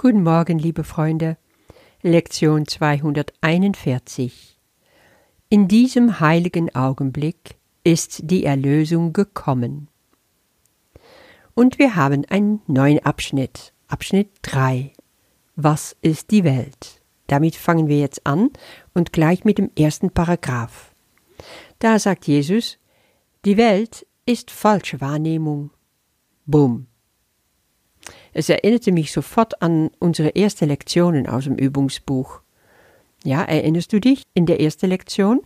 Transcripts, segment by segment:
Guten Morgen, liebe Freunde. Lektion 241. In diesem heiligen Augenblick ist die Erlösung gekommen. Und wir haben einen neuen Abschnitt, Abschnitt 3. Was ist die Welt? Damit fangen wir jetzt an und gleich mit dem ersten Paragraph. Da sagt Jesus, die Welt ist falsche Wahrnehmung. Bumm. Es erinnerte mich sofort an unsere erste Lektionen aus dem Übungsbuch. Ja, erinnerst du dich in der ersten Lektion?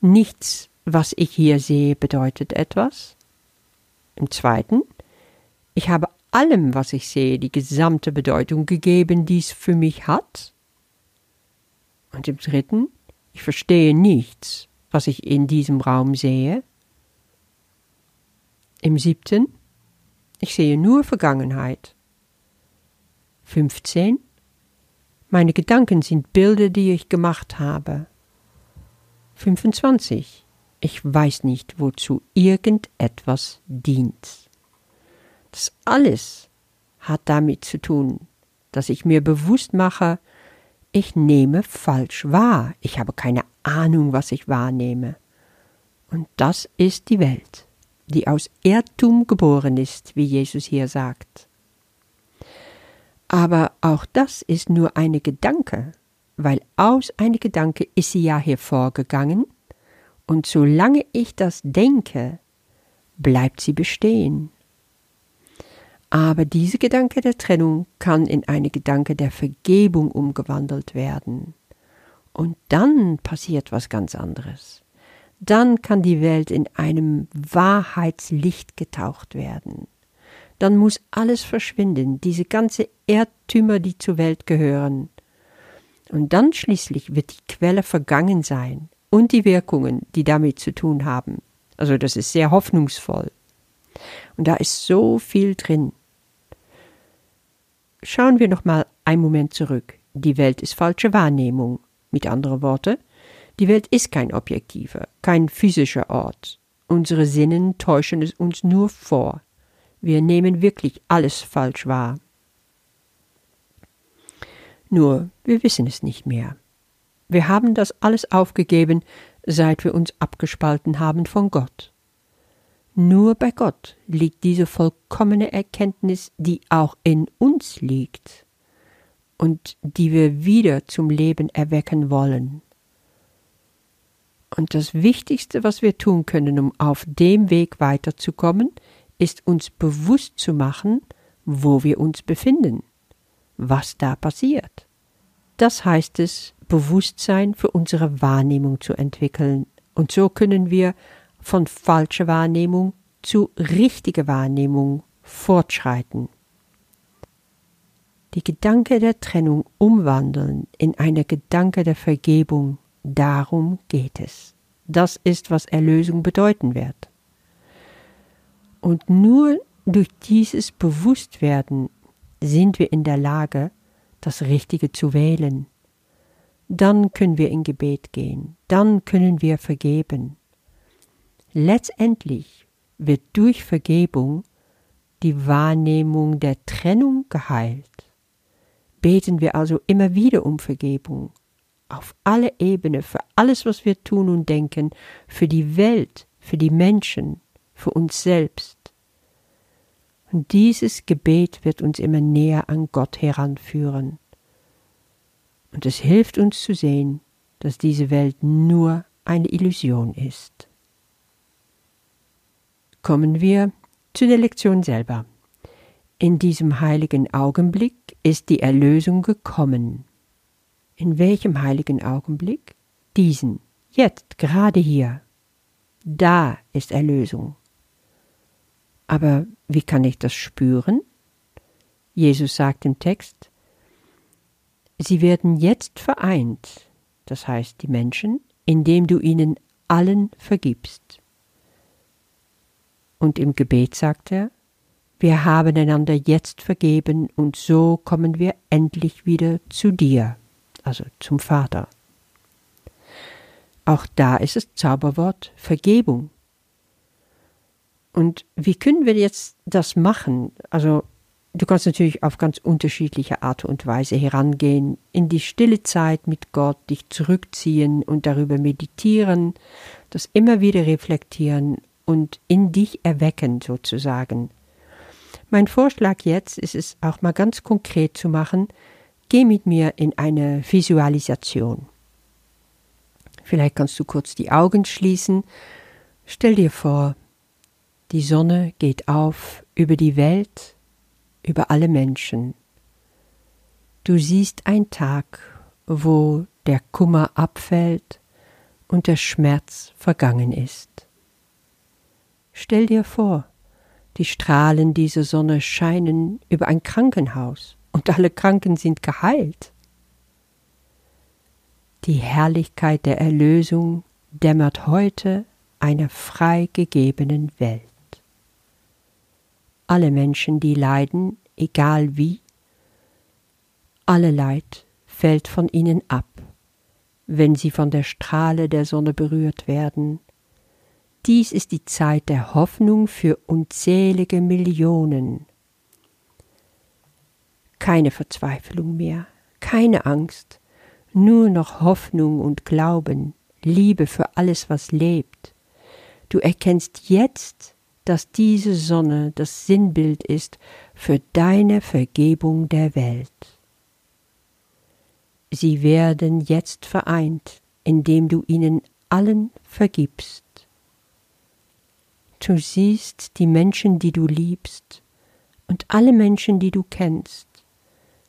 Nichts, was ich hier sehe, bedeutet etwas. Im zweiten, ich habe allem, was ich sehe, die gesamte Bedeutung gegeben, die es für mich hat. Und im dritten, ich verstehe nichts, was ich in diesem Raum sehe. Im siebten, ich sehe nur Vergangenheit. 15. Meine Gedanken sind Bilder, die ich gemacht habe. 25. Ich weiß nicht, wozu irgendetwas dient. Das alles hat damit zu tun, dass ich mir bewusst mache, ich nehme falsch wahr. Ich habe keine Ahnung, was ich wahrnehme. Und das ist die Welt, die aus Irrtum geboren ist, wie Jesus hier sagt. Aber auch das ist nur eine Gedanke, weil aus einer Gedanke ist sie ja hervorgegangen, und solange ich das denke, bleibt sie bestehen. Aber diese Gedanke der Trennung kann in eine Gedanke der Vergebung umgewandelt werden. Und dann passiert was ganz anderes. Dann kann die Welt in einem Wahrheitslicht getaucht werden dann muss alles verschwinden, diese ganze Erdtümer, die zur Welt gehören. Und dann schließlich wird die Quelle vergangen sein und die Wirkungen, die damit zu tun haben. Also das ist sehr hoffnungsvoll. Und da ist so viel drin. Schauen wir noch mal einen Moment zurück. Die Welt ist falsche Wahrnehmung. Mit anderen Worten, die Welt ist kein objektiver, kein physischer Ort. Unsere Sinnen täuschen es uns nur vor. Wir nehmen wirklich alles falsch wahr. Nur wir wissen es nicht mehr. Wir haben das alles aufgegeben, seit wir uns abgespalten haben von Gott. Nur bei Gott liegt diese vollkommene Erkenntnis, die auch in uns liegt und die wir wieder zum Leben erwecken wollen. Und das Wichtigste, was wir tun können, um auf dem Weg weiterzukommen, ist uns bewusst zu machen, wo wir uns befinden, was da passiert. Das heißt es, Bewusstsein für unsere Wahrnehmung zu entwickeln, und so können wir von falscher Wahrnehmung zu richtiger Wahrnehmung fortschreiten. Die Gedanke der Trennung umwandeln in eine Gedanke der Vergebung, darum geht es. Das ist, was Erlösung bedeuten wird. Und nur durch dieses Bewusstwerden sind wir in der Lage, das Richtige zu wählen. Dann können wir in Gebet gehen, dann können wir vergeben. Letztendlich wird durch Vergebung die Wahrnehmung der Trennung geheilt. Beten wir also immer wieder um Vergebung, auf alle Ebenen, für alles, was wir tun und denken, für die Welt, für die Menschen, für uns selbst. Und dieses Gebet wird uns immer näher an Gott heranführen. Und es hilft uns zu sehen, dass diese Welt nur eine Illusion ist. Kommen wir zu der Lektion selber. In diesem heiligen Augenblick ist die Erlösung gekommen. In welchem heiligen Augenblick? Diesen, jetzt, gerade hier. Da ist Erlösung. Aber wie kann ich das spüren? Jesus sagt im Text, Sie werden jetzt vereint, das heißt die Menschen, indem du ihnen allen vergibst. Und im Gebet sagt er, wir haben einander jetzt vergeben und so kommen wir endlich wieder zu dir, also zum Vater. Auch da ist das Zauberwort Vergebung. Und wie können wir jetzt das machen? Also Du kannst natürlich auf ganz unterschiedliche Art und Weise herangehen, in die stille Zeit mit Gott dich zurückziehen und darüber meditieren, das immer wieder reflektieren und in dich erwecken sozusagen. Mein Vorschlag jetzt ist es auch mal ganz konkret zu machen, geh mit mir in eine Visualisation. Vielleicht kannst du kurz die Augen schließen, stell dir vor, die Sonne geht auf über die Welt, über alle Menschen. Du siehst ein Tag, wo der Kummer abfällt und der Schmerz vergangen ist. Stell dir vor, die Strahlen dieser Sonne scheinen über ein Krankenhaus und alle Kranken sind geheilt. Die Herrlichkeit der Erlösung dämmert heute einer freigegebenen Welt alle Menschen, die leiden, egal wie, alle Leid fällt von ihnen ab, wenn sie von der Strahle der Sonne berührt werden. Dies ist die Zeit der Hoffnung für unzählige Millionen. Keine Verzweiflung mehr, keine Angst, nur noch Hoffnung und Glauben, Liebe für alles, was lebt. Du erkennst jetzt, dass diese Sonne das Sinnbild ist für deine Vergebung der Welt. Sie werden jetzt vereint, indem du ihnen allen vergibst. Du siehst die Menschen, die du liebst, und alle Menschen, die du kennst,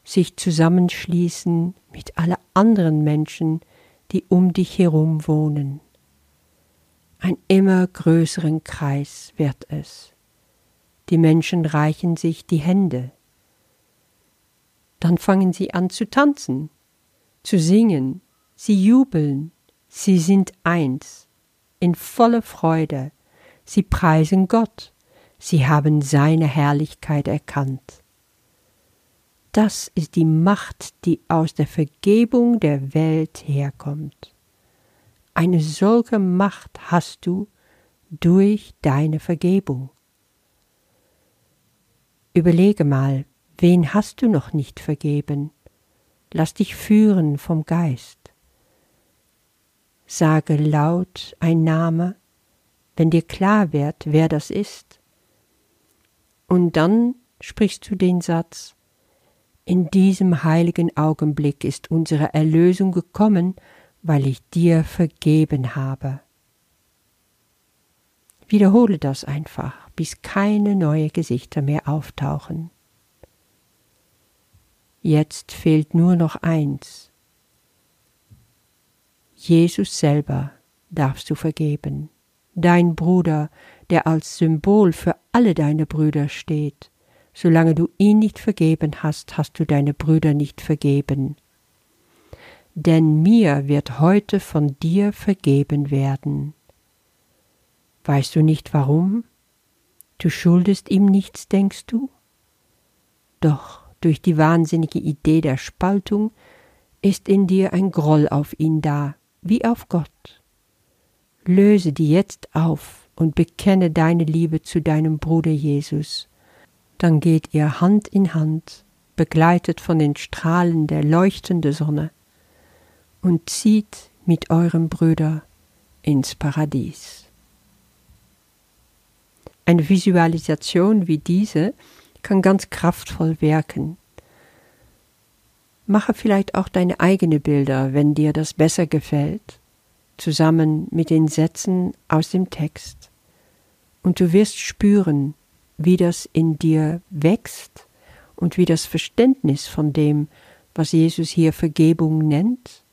sich zusammenschließen mit alle anderen Menschen, die um dich herum wohnen. Ein immer größeren Kreis wird es. Die Menschen reichen sich die Hände. Dann fangen sie an zu tanzen, zu singen, sie jubeln, sie sind eins, in voller Freude, sie preisen Gott, sie haben seine Herrlichkeit erkannt. Das ist die Macht, die aus der Vergebung der Welt herkommt. Eine solche Macht hast du durch deine Vergebung. Überlege mal, wen hast du noch nicht vergeben? Lass dich führen vom Geist. Sage laut ein Name, wenn dir klar wird, wer das ist. Und dann sprichst du den Satz, in diesem heiligen Augenblick ist unsere Erlösung gekommen weil ich dir vergeben habe. Wiederhole das einfach, bis keine neue Gesichter mehr auftauchen. Jetzt fehlt nur noch eins. Jesus selber darfst du vergeben, dein Bruder, der als Symbol für alle deine Brüder steht. Solange du ihn nicht vergeben hast, hast du deine Brüder nicht vergeben denn mir wird heute von dir vergeben werden. Weißt du nicht warum? Du schuldest ihm nichts, denkst du? Doch durch die wahnsinnige Idee der Spaltung ist in dir ein Groll auf ihn da, wie auf Gott. Löse die jetzt auf und bekenne deine Liebe zu deinem Bruder Jesus. Dann geht ihr Hand in Hand, begleitet von den Strahlen der leuchtenden Sonne, und zieht mit eurem Brüder ins Paradies. Eine Visualisation wie diese kann ganz kraftvoll wirken. Mache vielleicht auch deine eigene Bilder, wenn dir das besser gefällt, zusammen mit den Sätzen aus dem Text. Und du wirst spüren, wie das in dir wächst und wie das Verständnis von dem, was Jesus hier Vergebung nennt,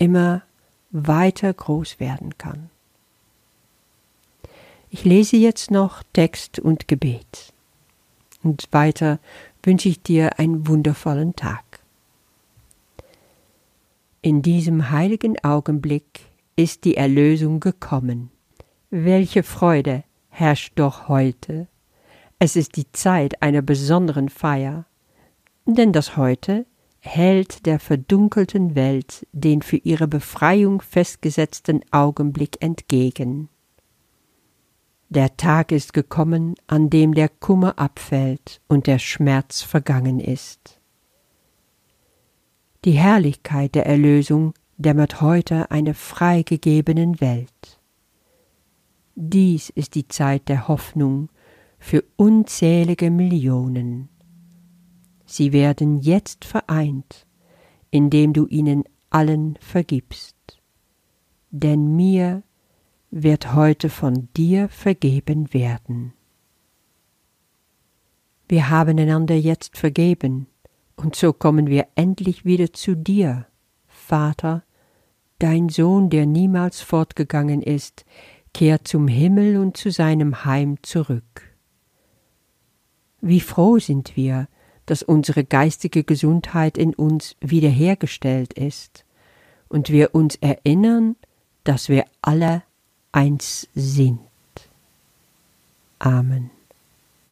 immer weiter groß werden kann. Ich lese jetzt noch Text und Gebet. Und weiter wünsche ich dir einen wundervollen Tag. In diesem heiligen Augenblick ist die Erlösung gekommen. Welche Freude herrscht doch heute. Es ist die Zeit einer besonderen Feier, denn das heute hält der verdunkelten Welt den für ihre Befreiung festgesetzten Augenblick entgegen. Der Tag ist gekommen, an dem der Kummer abfällt und der Schmerz vergangen ist. Die Herrlichkeit der Erlösung dämmert heute einer freigegebenen Welt. Dies ist die Zeit der Hoffnung für unzählige Millionen. Sie werden jetzt vereint, indem du ihnen allen vergibst. Denn mir wird heute von dir vergeben werden. Wir haben einander jetzt vergeben, und so kommen wir endlich wieder zu dir, Vater, dein Sohn, der niemals fortgegangen ist, kehrt zum Himmel und zu seinem Heim zurück. Wie froh sind wir, dass unsere geistige Gesundheit in uns wiederhergestellt ist und wir uns erinnern, dass wir alle eins sind. Amen.